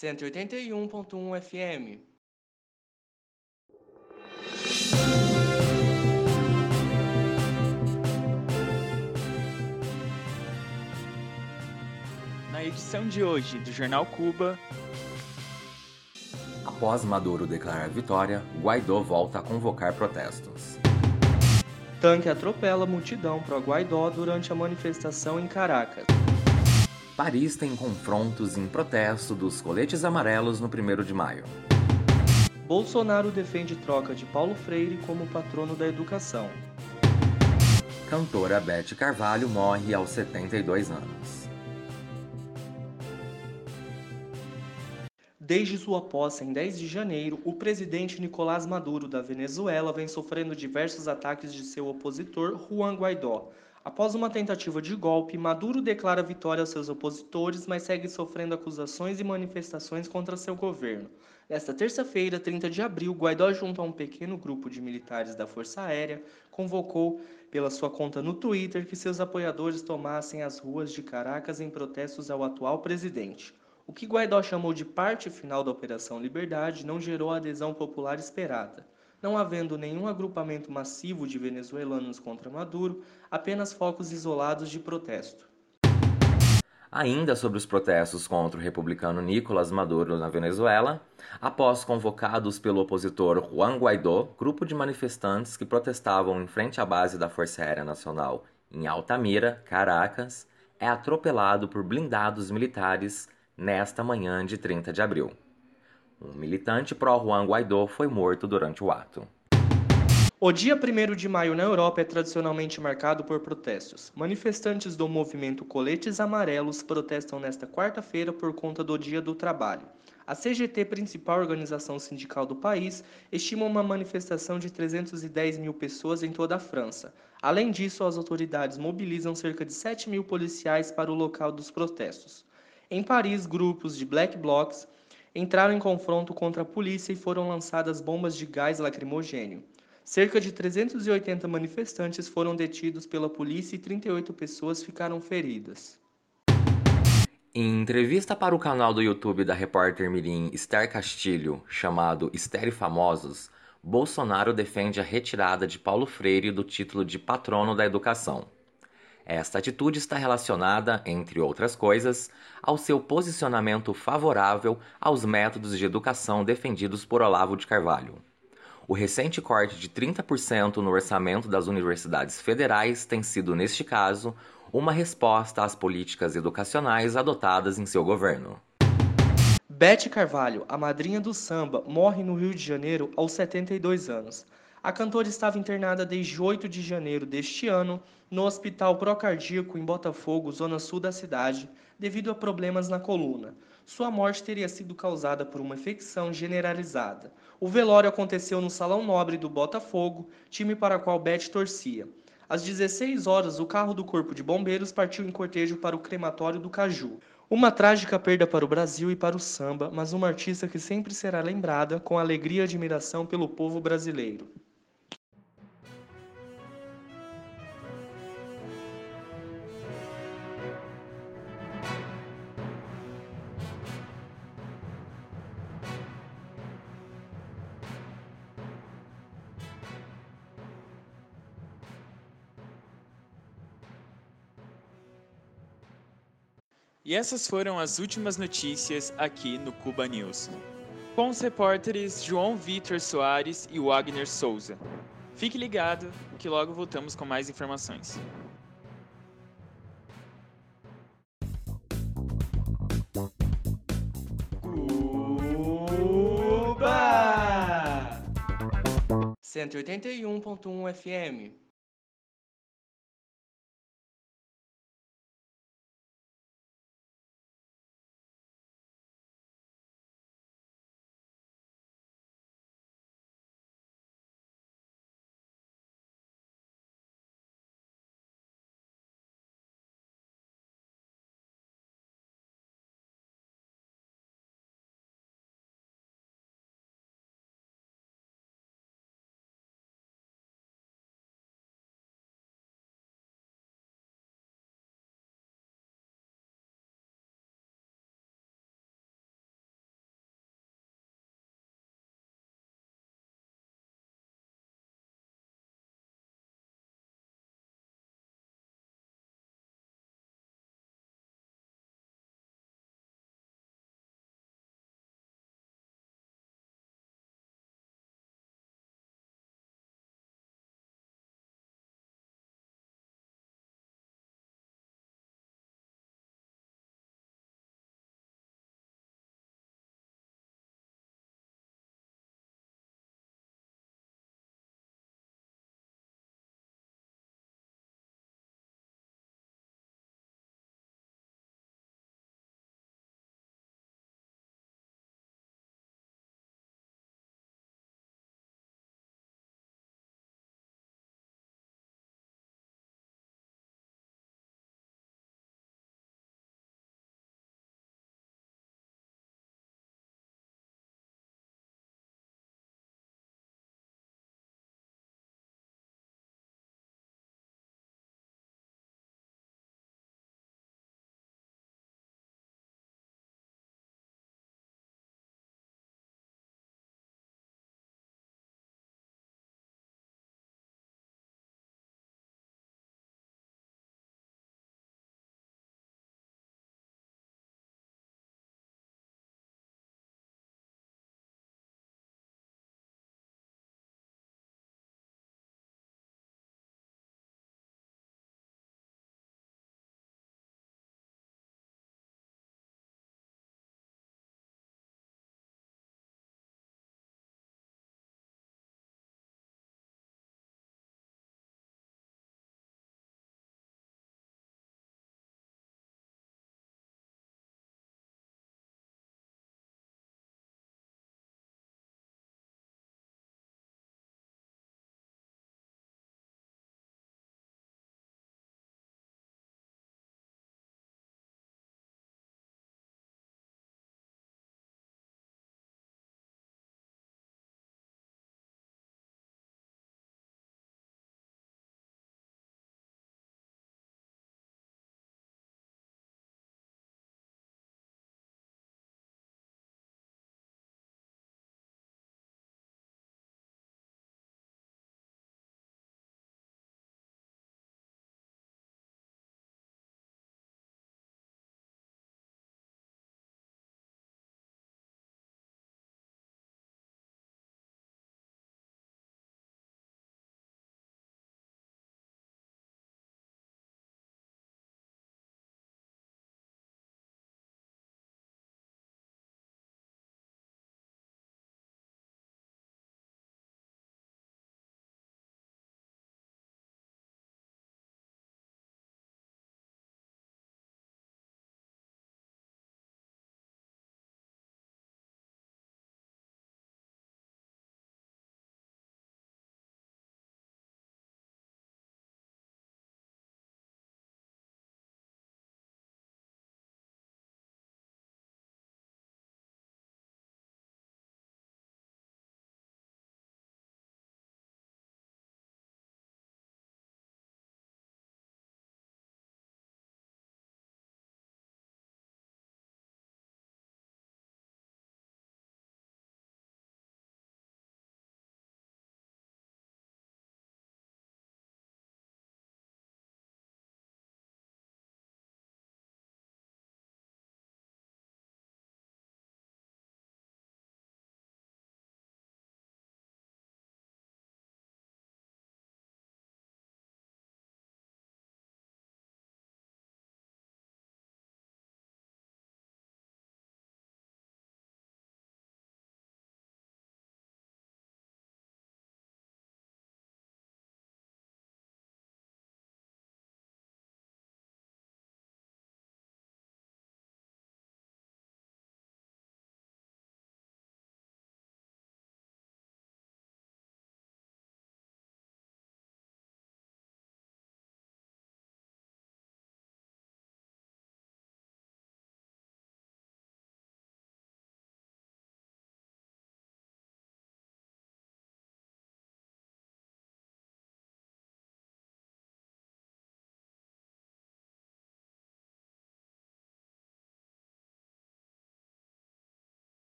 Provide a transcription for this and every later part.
181.1 FM. Na edição de hoje do Jornal Cuba. Após Maduro declarar vitória, Guaidó volta a convocar protestos. Tanque atropela multidão pró-Guaidó durante a manifestação em Caracas. Paris tem confrontos em protesto dos coletes amarelos no 1 de maio. Bolsonaro defende troca de Paulo Freire como patrono da educação. Cantora Beth Carvalho morre aos 72 anos. Desde sua posse em 10 de janeiro, o presidente Nicolás Maduro da Venezuela vem sofrendo diversos ataques de seu opositor Juan Guaidó. Após uma tentativa de golpe, Maduro declara vitória aos seus opositores, mas segue sofrendo acusações e manifestações contra seu governo. Nesta terça-feira, 30 de abril, Guaidó, junto a um pequeno grupo de militares da Força Aérea, convocou pela sua conta no Twitter que seus apoiadores tomassem as ruas de Caracas em protestos ao atual presidente. O que Guaidó chamou de parte final da Operação Liberdade não gerou a adesão popular esperada. Não havendo nenhum agrupamento massivo de venezuelanos contra Maduro, apenas focos isolados de protesto. Ainda sobre os protestos contra o republicano Nicolás Maduro na Venezuela, após convocados pelo opositor Juan Guaidó, grupo de manifestantes que protestavam em frente à base da Força Aérea Nacional em Altamira, Caracas, é atropelado por blindados militares nesta manhã de 30 de abril. Um militante pró-Juan Guaidó foi morto durante o ato. O dia 1 de maio na Europa é tradicionalmente marcado por protestos. Manifestantes do movimento Coletes Amarelos protestam nesta quarta-feira por conta do Dia do Trabalho. A CGT, principal organização sindical do país, estima uma manifestação de 310 mil pessoas em toda a França. Além disso, as autoridades mobilizam cerca de 7 mil policiais para o local dos protestos. Em Paris, grupos de black blocs entraram em confronto contra a polícia e foram lançadas bombas de gás lacrimogênio. Cerca de 380 manifestantes foram detidos pela polícia e 38 pessoas ficaram feridas. Em entrevista para o canal do YouTube da repórter Mirim Esther Castilho, chamado Esther Famosos, Bolsonaro defende a retirada de Paulo Freire do título de patrono da educação. Esta atitude está relacionada, entre outras coisas, ao seu posicionamento favorável aos métodos de educação defendidos por Olavo de Carvalho. O recente corte de 30% no orçamento das universidades federais tem sido, neste caso, uma resposta às políticas educacionais adotadas em seu governo. Bete Carvalho, a madrinha do samba, morre no Rio de Janeiro aos 72 anos. A cantora estava internada desde 8 de janeiro deste ano no Hospital Procardíaco em Botafogo, zona sul da cidade, devido a problemas na coluna. Sua morte teria sido causada por uma infecção generalizada. O velório aconteceu no Salão Nobre do Botafogo, time para o qual Beth torcia. Às 16 horas, o carro do Corpo de Bombeiros partiu em cortejo para o crematório do Caju. Uma trágica perda para o Brasil e para o samba, mas uma artista que sempre será lembrada com alegria e admiração pelo povo brasileiro. E essas foram as últimas notícias aqui no Cuba News. Com os repórteres João Vitor Soares e Wagner Souza. Fique ligado que logo voltamos com mais informações. Cuba! 181.1 FM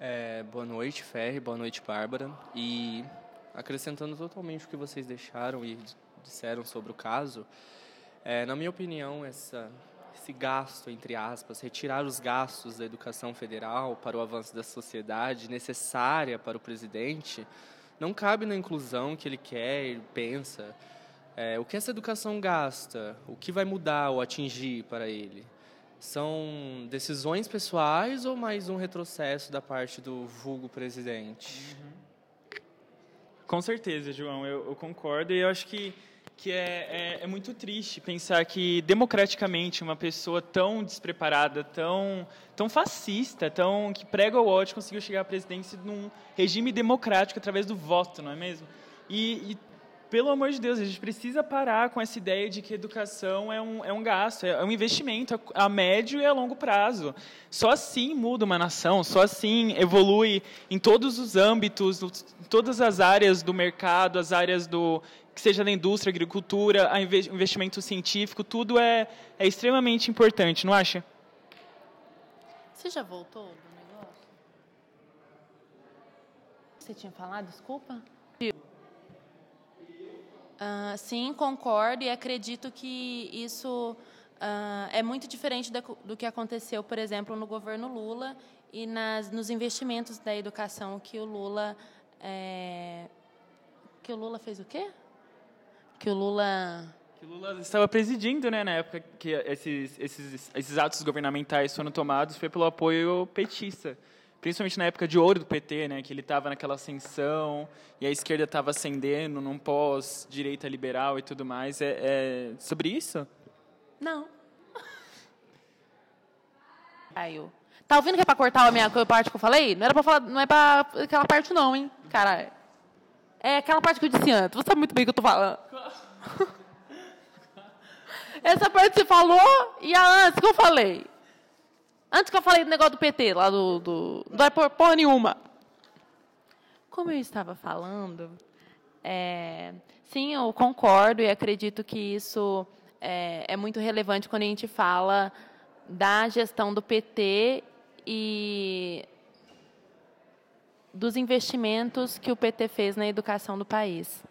É, boa noite, Ferre. Boa noite, Bárbara. E acrescentando totalmente o que vocês deixaram e disseram sobre o caso, é, na minha opinião, essa, esse gasto, entre aspas, retirar os gastos da educação federal para o avanço da sociedade necessária para o presidente, não cabe na inclusão que ele quer e pensa. É, o que essa educação gasta? O que vai mudar ou atingir para ele? São decisões pessoais ou mais um retrocesso da parte do vulgo presidente? Uhum. Com certeza, João, eu, eu, concordo e eu acho que, que é, é, é, muito triste pensar que, democraticamente, uma pessoa tão despreparada, tão, tão fascista, tão que prega o ódio, conseguiu chegar à presidência num regime democrático através do voto, não é mesmo? E, e pelo amor de Deus, a gente precisa parar com essa ideia de que educação é um, é um gasto, é um investimento a, a médio e a longo prazo. Só assim muda uma nação, só assim evolui em todos os âmbitos, em todas as áreas do mercado, as áreas do que seja da indústria, agricultura, a investimento científico, tudo é, é extremamente importante, não acha? Você já voltou do negócio? Você tinha falado, desculpa? Uh, sim, concordo e acredito que isso uh, é muito diferente da, do que aconteceu, por exemplo, no governo Lula e nas, nos investimentos da educação que o Lula é, que o Lula fez o quê? Que o Lula que o Lula estava presidindo, né, na época que esses, esses, esses atos governamentais foram tomados, foi pelo apoio petista principalmente na época de ouro do PT, né, que ele estava naquela ascensão e a esquerda estava ascendendo num pós-direita liberal e tudo mais. É, é sobre isso? Não. Caio. Tá ouvindo que é para cortar a minha parte que eu falei? Não era para falar, não é para aquela parte não, hein, cara. É aquela parte que eu disse antes. Você sabe muito bem o que eu tô falando. Essa parte você falou e a antes que eu falei. Antes que eu falei do negócio do PT, lá do. do não é porra nenhuma. Como eu estava falando, é, sim, eu concordo e acredito que isso é, é muito relevante quando a gente fala da gestão do PT e dos investimentos que o PT fez na educação do país.